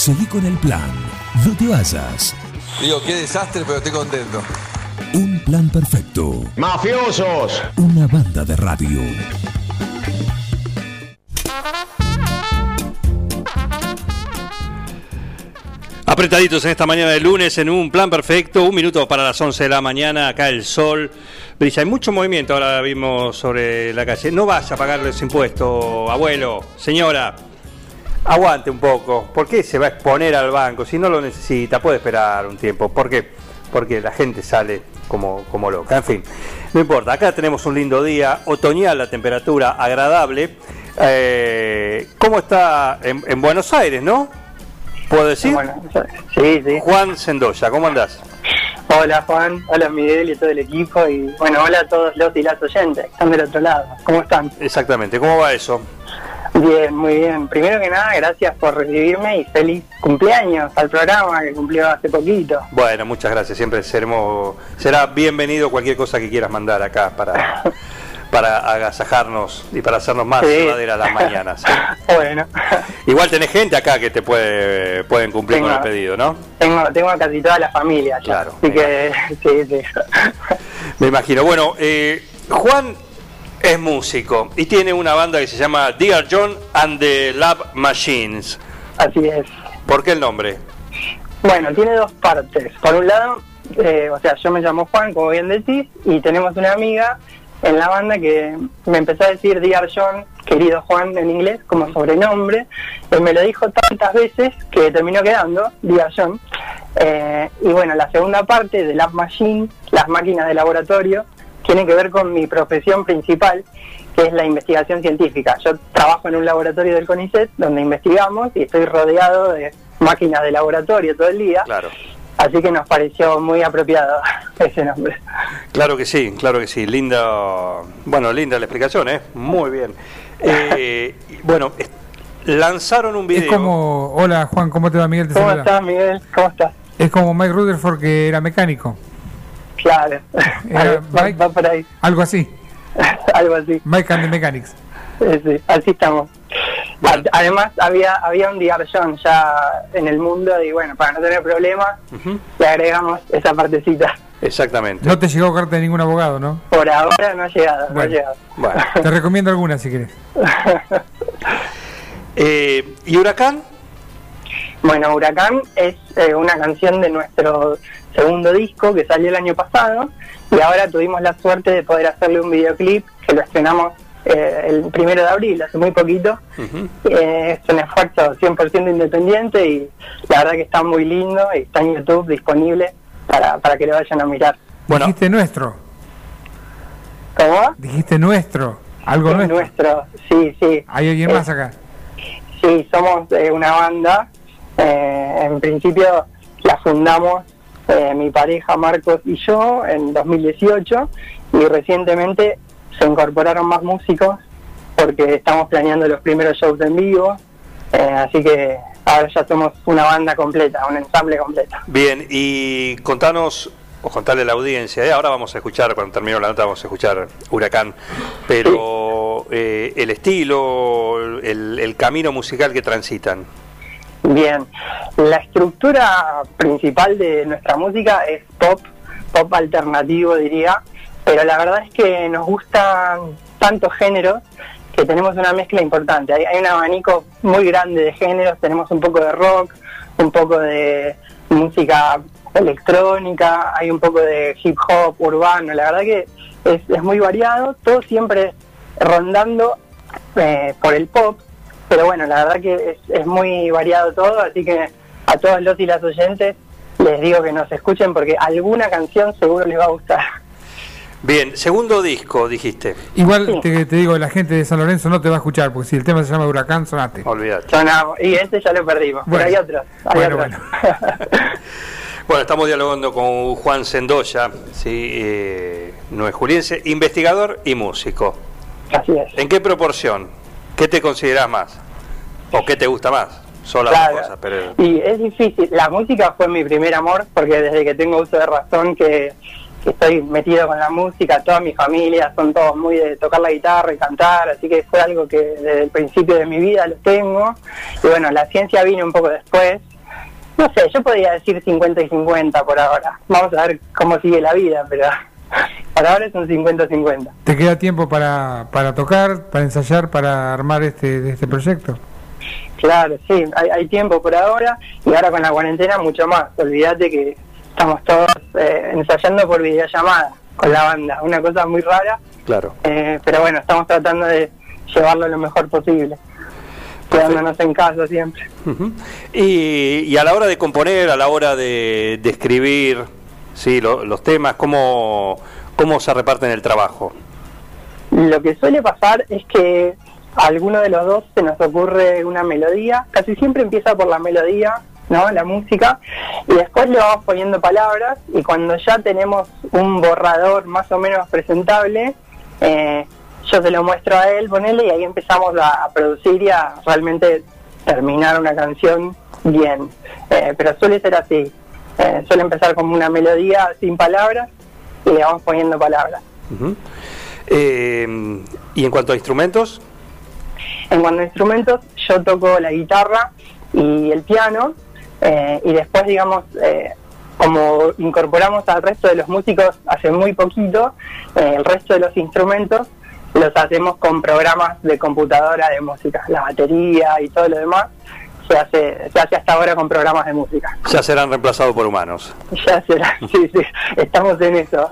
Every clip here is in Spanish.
Seguí con el plan. No te vayas. Digo, qué desastre, pero estoy contento. Un plan perfecto. ¡Mafiosos! Una banda de radio. Apretaditos en esta mañana de lunes en un plan perfecto, un minuto para las 11 de la mañana, acá el sol brilla. Hay mucho movimiento ahora vimos sobre la calle. No vas a pagar los impuestos, abuelo, señora. Aguante un poco. ¿Por qué se va a exponer al banco? Si no lo necesita, puede esperar un tiempo. ¿Por qué? Porque la gente sale como, como loca. En fin, no importa. Acá tenemos un lindo día, otoñal, la temperatura agradable. Eh, ¿Cómo está en, en Buenos Aires, no? ¿Puedo decir? Sí, sí. Juan Sendoya, ¿cómo andás? Hola Juan, hola Miguel y todo el equipo y bueno, hola a todos los y las oyentes que están del otro lado. ¿Cómo están? Exactamente, ¿cómo va eso? Bien, muy bien. Primero que nada, gracias por recibirme y feliz cumpleaños al programa que cumplió hace poquito. Bueno, muchas gracias. Siempre seremos, será bienvenido cualquier cosa que quieras mandar acá para, para agasajarnos y para hacernos más Sí. las mañanas. Bueno, Igual tenés gente acá que te puede pueden cumplir con el pedido, ¿no? tengo, tengo a casi toda la familia ya. Claro, Así que, sí, sí. Me imagino. Bueno, eh, Juan es músico y tiene una banda que se llama Dear John and the Lab Machines. Así es. ¿Por qué el nombre? Bueno, tiene dos partes. Por un lado, eh, o sea, yo me llamo Juan, como bien decís, y tenemos una amiga en la banda que me empezó a decir Dear John, querido Juan en inglés, como sobrenombre. Él me lo dijo tantas veces que terminó quedando Dear John. Eh, y bueno, la segunda parte de Lab Machine, las máquinas de laboratorio, tiene que ver con mi profesión principal, que es la investigación científica. Yo trabajo en un laboratorio del CONICET donde investigamos y estoy rodeado de máquinas de laboratorio todo el día. Claro. Así que nos pareció muy apropiado ese nombre. Claro que sí, claro que sí. Linda, bueno, linda la explicación, ¿eh? Muy bien. Eh, bueno, lanzaron un video. Es como, hola Juan, ¿cómo te va Miguel? Te ¿Cómo estás, Miguel? ¿Cómo estás? Es como Mike Rutherford que era mecánico, Claro. Va, Mike- va por ahí. algo así. Algo así. Mike and the Mechanics. Sí, sí, así estamos. Bueno. A- Además, había había un John ya en el mundo y bueno, para no tener problemas, le agregamos esa partecita. Exactamente. No te llegó carta de ningún abogado, ¿no? Por ahora no ha llegado, no ha llegado. Bueno. Te recomiendo alguna si querés. Eh, ¿Y Huracán? Bueno, Huracán es eh, una canción de nuestro segundo disco que salió el año pasado y ahora tuvimos la suerte de poder hacerle un videoclip que lo estrenamos eh, el primero de abril, hace muy poquito. Eh, es un esfuerzo 100% independiente y la verdad que está muy lindo y está en YouTube disponible para, para que lo vayan a mirar. Bueno, Dijiste nuestro. ¿Cómo? Dijiste nuestro. Algo Es nuestro. nuestro, sí, sí. Hay alguien Eh, más acá. Sí, somos eh, una banda. eh, en principio la fundamos eh, mi pareja Marcos y yo en 2018 y recientemente se incorporaron más músicos porque estamos planeando los primeros shows en vivo. eh, así que ahora ya somos una banda completa, un ensamble completo. bien, y contanos, o contarle a la audiencia, ¿eh? ahora vamos a escuchar, cuando termine la nota, vamos a escuchar Huracán, pero eh, el estilo, el, el camino musical que transitan. Bien, la estructura principal de nuestra música es pop, pop alternativo diría, pero la verdad es que nos gustan tantos géneros que tenemos una mezcla importante. Hay, un abanico muy grande de géneros, tenemos un poco de rock, un poco de música electrónica, hay un poco de hip hop urbano, la verdad que es, es muy variado, todo siempre rondando eh, por el pop, pero bueno, la verdad que es, es muy variado todo, así que a todos los y las oyentes les digo que nos escuchen porque alguna canción seguro les va a gustar. Bien, segundo disco, dijiste, Igual sí. te, te digo, la gente de San Lorenzo no te va a escuchar, porque si el tema se llama Huracán, sonate. olvídate. Sonamos, y este ya lo perdimos, Bueno. pero hay otros. Hay Bueno, otros. Bueno, estamos dialogando con Juan Sendoya, ¿sí? eh, no es juliense, investigador y músico. Así es. ¿En qué proporción? ¿Qué te consideras más? ¿O qué te gusta más? Son las Claro. dos cosas, pero... Y es difícil. La música fue mi primer amor porque desde que tengo uso de razón que, que estoy metido con la música, toda mi familia son todos muy de tocar la guitarra y cantar, así que fue algo que desde el principio de mi vida lo tengo. Y bueno, la ciencia vino un poco después. No sé, yo podría decir 50 y 50 por ahora. Vamos a ver cómo sigue la vida, pero por ahora es un 50-50. ¿Te queda tiempo para, para tocar, para ensayar, para armar este, este proyecto? Claro, sí, hay, hay tiempo por ahora y ahora con la cuarentena mucho más. Olvídate que estamos todos eh, ensayando por videollamada con la banda, una cosa muy rara, Claro. eh, pero bueno, estamos tratando de llevarlo lo mejor posible, quedándonos en casa siempre. Ujú. y, y a la hora de componer, a la hora de, de escribir sí, lo- los temas, ¿cómo, ¿cómo se reparten el trabajo? Lo que suele pasar es que alguno de los dos se nos ocurre una melodía, casi siempre empieza por la melodía, ¿no? La música, y después le vamos poniendo palabras, y cuando ya tenemos un borrador más o menos presentable, eh, yo se lo muestro a él, ponele, y ahí empezamos a, a producir y a realmente terminar una canción bien. Eh, pero suele ser así, eh, suele empezar como una melodía sin palabras, y le vamos poniendo palabras. Y en cuanto a instrumentos, En cuanto a instrumentos, yo toco la guitarra y el piano, eh, y después, digamos, eh, como incorporamos al resto de los músicos hace muy poquito, eh, el resto de los instrumentos los hacemos con programas de computadora de música, la batería y todo lo demás. Se hace, se hace hasta ahora con programas de música. ya serán reemplazados por humanos. Ya será, sí, sí, estamos en eso.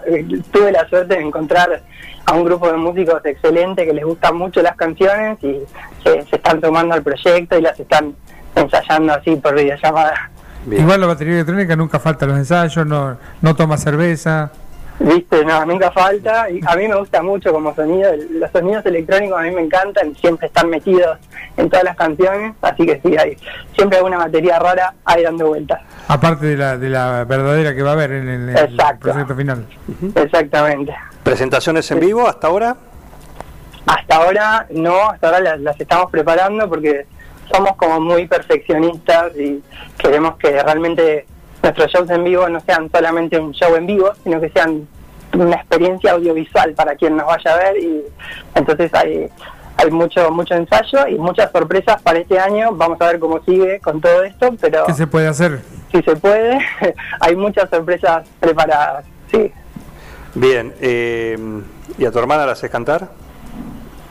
Tuve la suerte de encontrar a un grupo de músicos excelente que les gustan mucho las canciones y se, se están tomando al proyecto y las están ensayando así por videollamada. Bien. Igual la batería electrónica nunca falta en los ensayos, no, no toma cerveza. Viste, no, nunca falta. Y a mí me gusta mucho como sonido. Los sonidos electrónicos a mí me encantan, siempre están metidos en todas las canciones. Así que sí, hay siempre hay una batería rara ahí dando vueltas. Aparte de la, de la verdadera que va a haber en el, proyecto final. Exactamente. ¿Presentaciones en vivo hasta ahora? Hasta ahora no, hasta ahora las, las estamos preparando porque somos como muy perfeccionistas y queremos que realmente nuestros shows en vivo no sean solamente un show en vivo, sino que sean una experiencia audiovisual para quien nos vaya a ver y entonces hay hay mucho mucho ensayo y muchas sorpresas para este año. Vamos a ver cómo sigue con todo esto, pero ¿Qué se puede hacer? si se puede, hay muchas sorpresas preparadas. Sí, Bien. eh, ¿Y a tu hermana la haces cantar?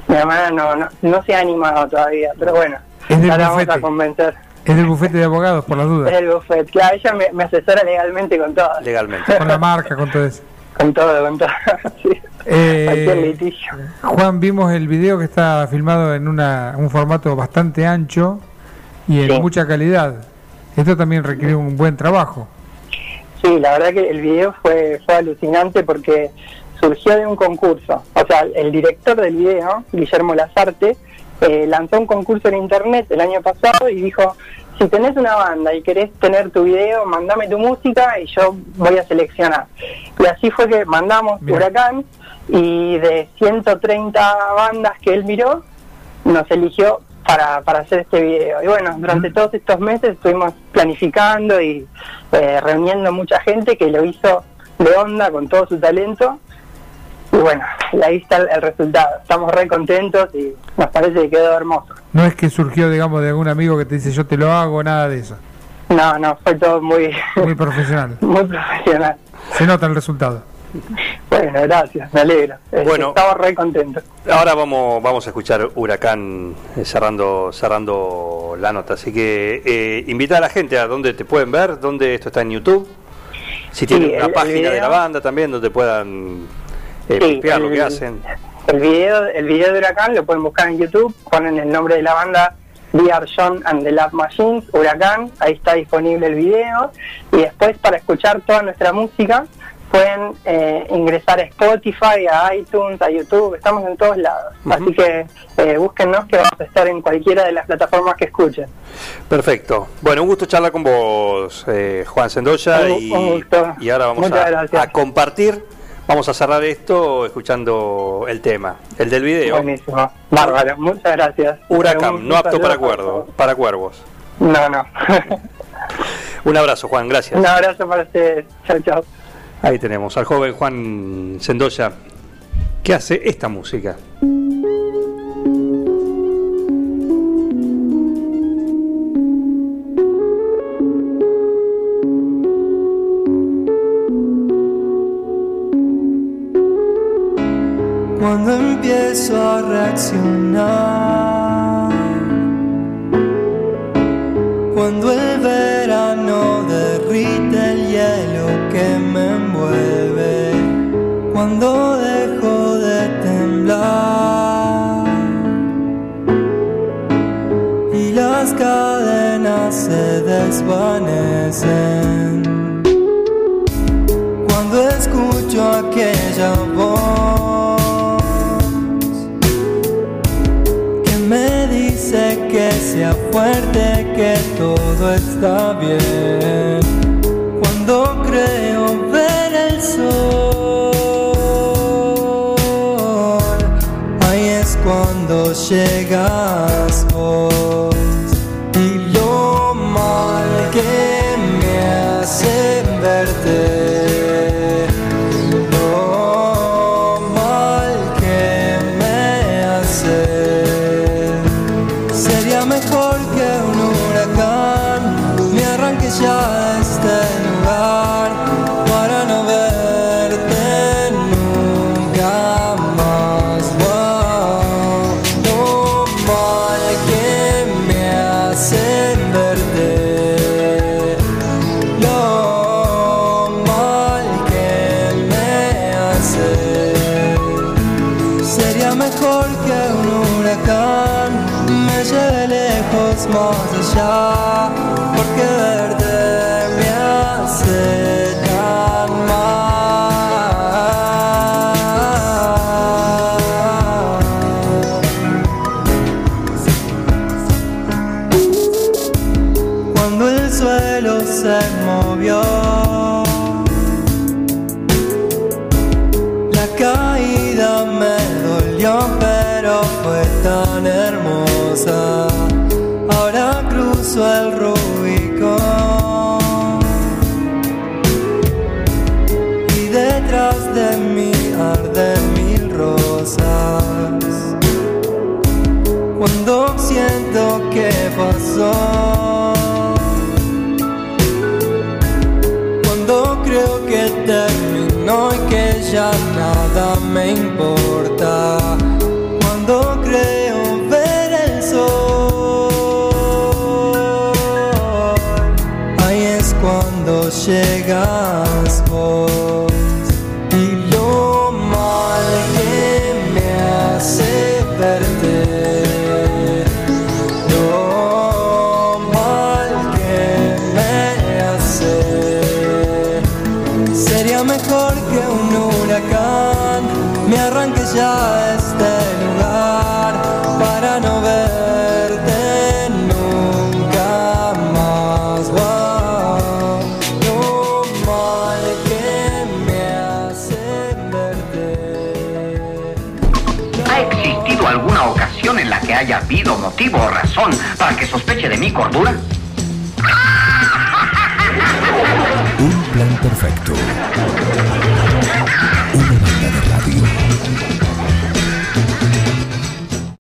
mi hermana no, no, no se ha animado todavía, pero bueno, la vamos a convencer. Es del bufete de abogados, por las Es dudas. el buffet, claro, ella me, me asesora legalmente con todo. Legalmente. Con la marca, con todo eso. Con todo, con todo. sí. Eh, litigio. Juan, vimos el video que está filmado en una, un formato bastante ancho y en Sí. mucha calidad. Esto también requiere un buen trabajo. Sí, la verdad que el video fue, fue alucinante porque surgió de un concurso. O sea, el director del video, Guillermo Lazarte, eh, lanzó un concurso en internet el año pasado y dijo, si tenés una banda y querés tener tu video, mandame tu música y yo voy a seleccionar. Y así fue que mandamos Bien. Huracán y de 130 bandas que él miró, nos eligió para, para hacer este video. Y bueno, durante todos estos meses estuvimos planificando y eh, reuniendo mucha gente que lo hizo de onda con todo su talento. Y bueno, y ahí está el, el resultado. Estamos re contentos y nos parece que quedó hermoso. No es que surgió, digamos, de algún amigo que te dice yo te lo hago, nada de eso. No, no, fue todo muy, Muy profesional. muy profesional. Se nota el resultado. Bueno, gracias, me alegro. Eh, Bueno. Estamos re contentos. Ahora vamos, vamos a escuchar Huracán eh, cerrando, cerrando la nota. Así que eh, invita a la gente a dónde te pueden ver, dónde esto está en YouTube. Si tienen Sí, una el- el página de la banda también donde puedan eh, Sí, lo el- que hacen. El video, el video de Huracán lo pueden buscar en YouTube, ponen el nombre de la banda We Are John and the Lab Machines, Huracán, ahí está disponible el video. Y después para escuchar toda nuestra música pueden eh, ingresar a Spotify, a iTunes, a YouTube, estamos en todos lados. Así que eh, búsquennos que vamos a estar en cualquiera de las plataformas que escuchen. Perfecto. Bueno, un gusto charlar con vos, eh, Juan Sendoya. Un- y, un gusto. y ahora vamos a compartir. Vamos a cerrar esto escuchando el tema, el del video. Buenísimo, bárbaro, muchas gracias. Huracán, no apto para, para cuervos. No, no. Un abrazo, Juan, gracias. Un abrazo para ustedes. Chao, chao. Ahí tenemos al joven Juan Sendoya, que hace esta música. cuando el verano derrite el hielo que me envuelve, cuando dejo de temblar y las cadenas se desvanecen, cuando escucho aquella voz. me dice que sea fuerte, que todo está bien. Cuando creo ver el sol, ahí es cuando llegas. ya, porque verte me hace tan mal. Cuando el suelo se movió. razón. habido motivo o razón para que sospeche de mi cordura? Un plan perfecto.